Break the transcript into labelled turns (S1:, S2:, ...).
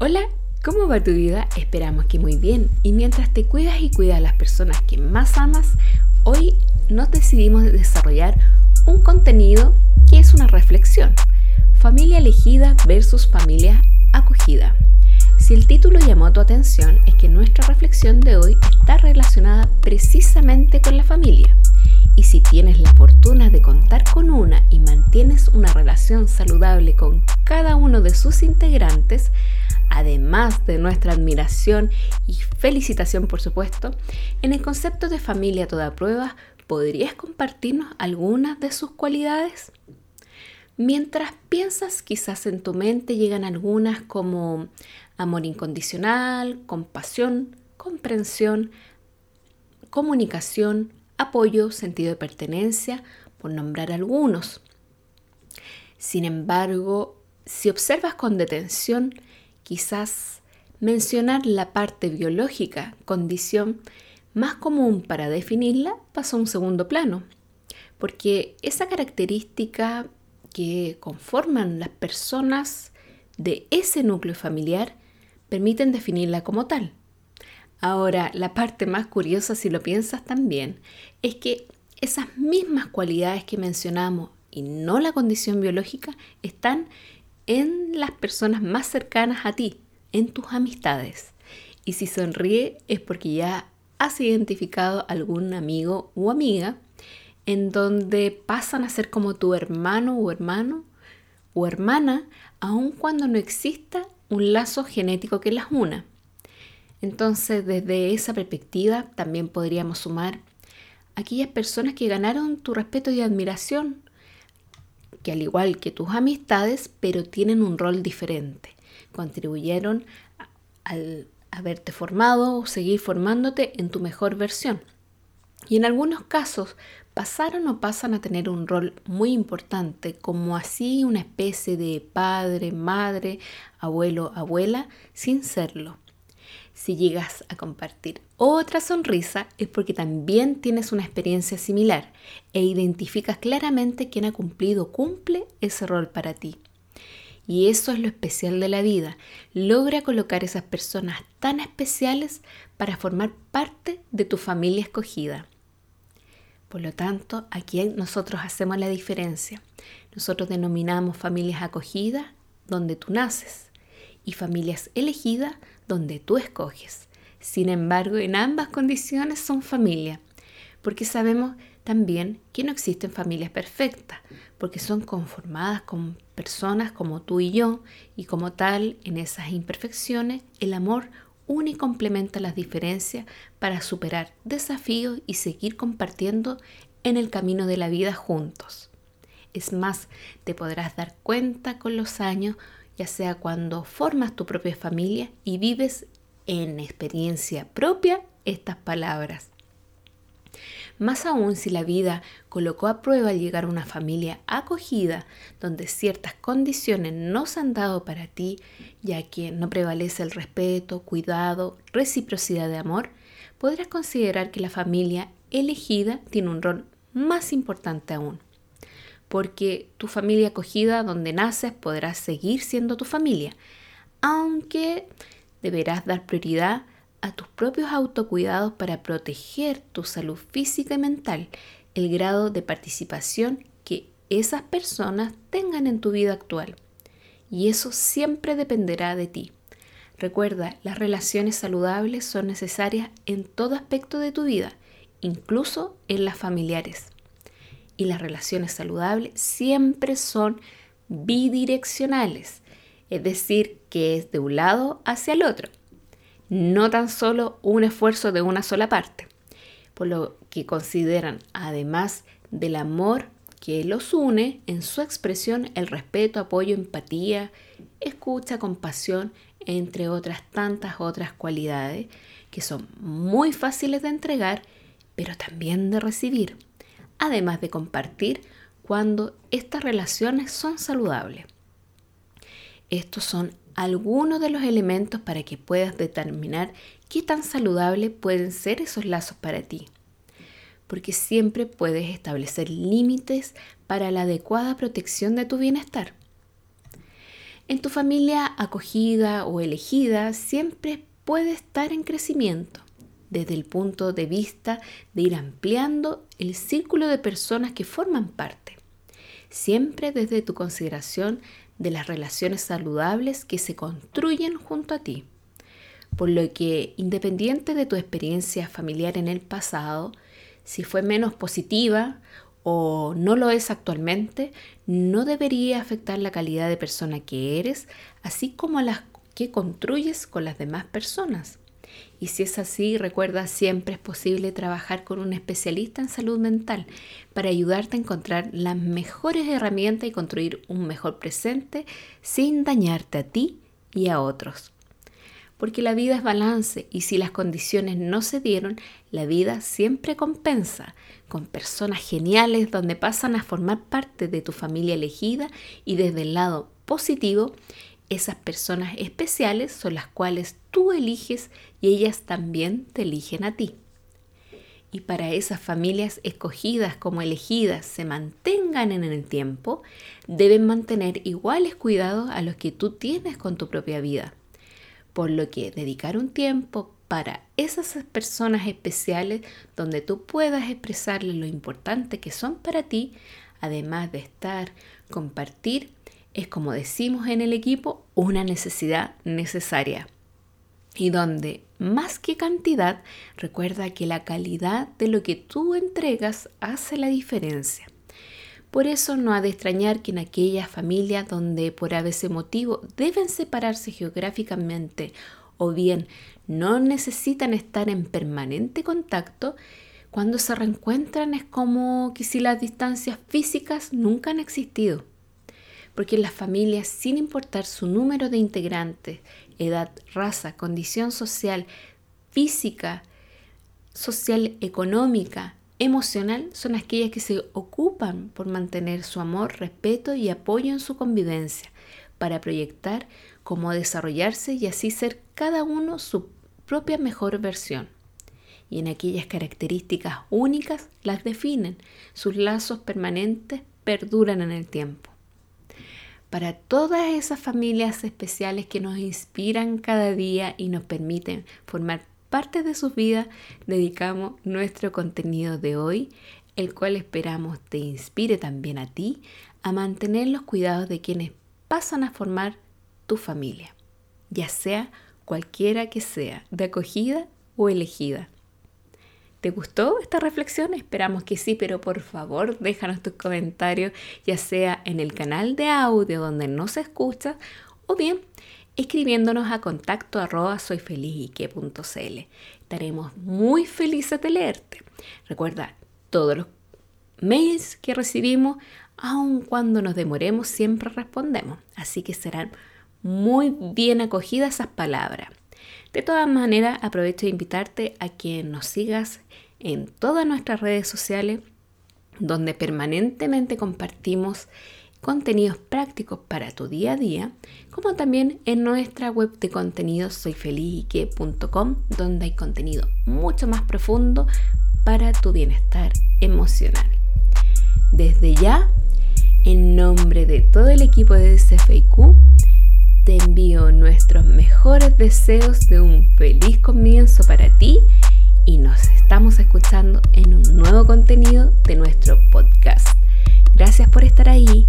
S1: Hola, ¿cómo va tu vida? Esperamos que muy bien. Y mientras te cuidas y cuidas a las personas que más amas, hoy nos decidimos desarrollar un contenido que es una reflexión. Familia elegida versus familia acogida. Si el título llamó tu atención, es que nuestra reflexión de hoy está relacionada precisamente con la familia. Y si tienes la fortuna de contar con una y mantienes una relación saludable con cada uno de sus integrantes, además de nuestra admiración y felicitación por supuesto, en el concepto de familia toda prueba, ¿podrías compartirnos algunas de sus cualidades? Mientras piensas, quizás en tu mente llegan algunas como amor incondicional, compasión, comprensión, comunicación, apoyo, sentido de pertenencia, por nombrar algunos. Sin embargo, si observas con detención, quizás mencionar la parte biológica, condición más común para definirla, pasa a un segundo plano, porque esa característica que conforman las personas de ese núcleo familiar permiten definirla como tal. Ahora, la parte más curiosa, si lo piensas también, es que esas mismas cualidades que mencionamos y no la condición biológica están en las personas más cercanas a ti, en tus amistades. Y si sonríe es porque ya has identificado algún amigo o amiga en donde pasan a ser como tu hermano o hermano o hermana, aun cuando no exista un lazo genético que las una. Entonces, desde esa perspectiva, también podríamos sumar aquellas personas que ganaron tu respeto y admiración que al igual que tus amistades, pero tienen un rol diferente. Contribuyeron al haberte formado o seguir formándote en tu mejor versión. Y en algunos casos pasaron o pasan a tener un rol muy importante, como así una especie de padre, madre, abuelo, abuela, sin serlo. Si llegas a compartir otra sonrisa es porque también tienes una experiencia similar e identificas claramente quién ha cumplido o cumple ese rol para ti. Y eso es lo especial de la vida. Logra colocar esas personas tan especiales para formar parte de tu familia escogida. Por lo tanto, aquí nosotros hacemos la diferencia. Nosotros denominamos familias acogidas donde tú naces y familias elegidas donde tú escoges. Sin embargo, en ambas condiciones son familia, porque sabemos también que no existen familias perfectas, porque son conformadas con personas como tú y yo, y como tal, en esas imperfecciones, el amor une y complementa las diferencias para superar desafíos y seguir compartiendo en el camino de la vida juntos. Es más, te podrás dar cuenta con los años ya sea cuando formas tu propia familia y vives en experiencia propia estas palabras. Más aún si la vida colocó a prueba al llegar a una familia acogida donde ciertas condiciones no se han dado para ti, ya que no prevalece el respeto, cuidado, reciprocidad de amor, podrás considerar que la familia elegida tiene un rol más importante aún porque tu familia acogida donde naces podrá seguir siendo tu familia, aunque deberás dar prioridad a tus propios autocuidados para proteger tu salud física y mental, el grado de participación que esas personas tengan en tu vida actual. Y eso siempre dependerá de ti. Recuerda, las relaciones saludables son necesarias en todo aspecto de tu vida, incluso en las familiares y las relaciones saludables siempre son bidireccionales, es decir, que es de un lado hacia el otro, no tan solo un esfuerzo de una sola parte, por lo que consideran, además del amor que los une, en su expresión el respeto, apoyo, empatía, escucha, compasión, entre otras tantas otras cualidades que son muy fáciles de entregar, pero también de recibir además de compartir cuando estas relaciones son saludables. Estos son algunos de los elementos para que puedas determinar qué tan saludables pueden ser esos lazos para ti. Porque siempre puedes establecer límites para la adecuada protección de tu bienestar. En tu familia acogida o elegida siempre puede estar en crecimiento desde el punto de vista de ir ampliando el círculo de personas que forman parte, siempre desde tu consideración de las relaciones saludables que se construyen junto a ti. Por lo que, independiente de tu experiencia familiar en el pasado, si fue menos positiva o no lo es actualmente, no debería afectar la calidad de persona que eres, así como a las que construyes con las demás personas. Y si es así, recuerda siempre es posible trabajar con un especialista en salud mental para ayudarte a encontrar las mejores herramientas y construir un mejor presente sin dañarte a ti y a otros. Porque la vida es balance y si las condiciones no se dieron, la vida siempre compensa con personas geniales donde pasan a formar parte de tu familia elegida y desde el lado positivo, esas personas especiales son las cuales tú eliges y ellas también te eligen a ti. Y para esas familias escogidas como elegidas se mantengan en el tiempo, deben mantener iguales cuidados a los que tú tienes con tu propia vida por lo que dedicar un tiempo para esas personas especiales donde tú puedas expresarles lo importante que son para ti, además de estar, compartir, es como decimos en el equipo, una necesidad necesaria. Y donde más que cantidad, recuerda que la calidad de lo que tú entregas hace la diferencia. Por eso no ha de extrañar que en aquellas familias donde por ese motivo deben separarse geográficamente o bien no necesitan estar en permanente contacto, cuando se reencuentran es como que si las distancias físicas nunca han existido. Porque las familias, sin importar su número de integrantes, edad, raza, condición social, física, social, económica, emocional son aquellas que se ocupan por mantener su amor, respeto y apoyo en su convivencia, para proyectar cómo desarrollarse y así ser cada uno su propia mejor versión. Y en aquellas características únicas las definen, sus lazos permanentes perduran en el tiempo. Para todas esas familias especiales que nos inspiran cada día y nos permiten formar parte de su vida dedicamos nuestro contenido de hoy, el cual esperamos te inspire también a ti a mantener los cuidados de quienes pasan a formar tu familia, ya sea cualquiera que sea, de acogida o elegida. ¿Te gustó esta reflexión? Esperamos que sí, pero por favor déjanos tus comentarios, ya sea en el canal de audio donde no se escucha o bien escribiéndonos a contacto. Estaremos muy felices de leerte. Recuerda, todos los mails que recibimos, aun cuando nos demoremos, siempre respondemos. Así que serán muy bien acogidas esas palabras. De todas maneras, aprovecho de invitarte a que nos sigas en todas nuestras redes sociales, donde permanentemente compartimos contenidos prácticos para tu día a día, como también en nuestra web de contenidos soyfelizyque.com, donde hay contenido mucho más profundo para tu bienestar emocional. Desde ya, en nombre de todo el equipo de CFIQ, te envío nuestros mejores deseos de un feliz comienzo para ti y nos estamos escuchando en un nuevo contenido de nuestro podcast. Gracias por estar ahí